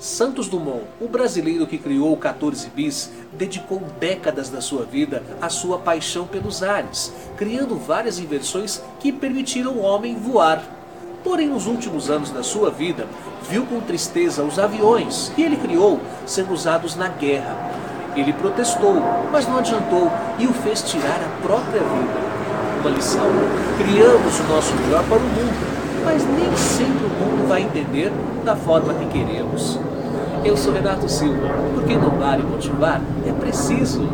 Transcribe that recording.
Santos Dumont, o brasileiro que criou o 14 bis, dedicou décadas da sua vida à sua paixão pelos ares, criando várias invenções que permitiram o homem voar. Porém, nos últimos anos da sua vida, viu com tristeza os aviões que ele criou sendo usados na guerra. Ele protestou, mas não adiantou e o fez tirar a própria vida. Uma lição: criamos o nosso melhor para o mundo, mas nem sempre o mundo vai entender da forma que queremos. Eu sou Renato Silva, porque inovar e motivar é preciso.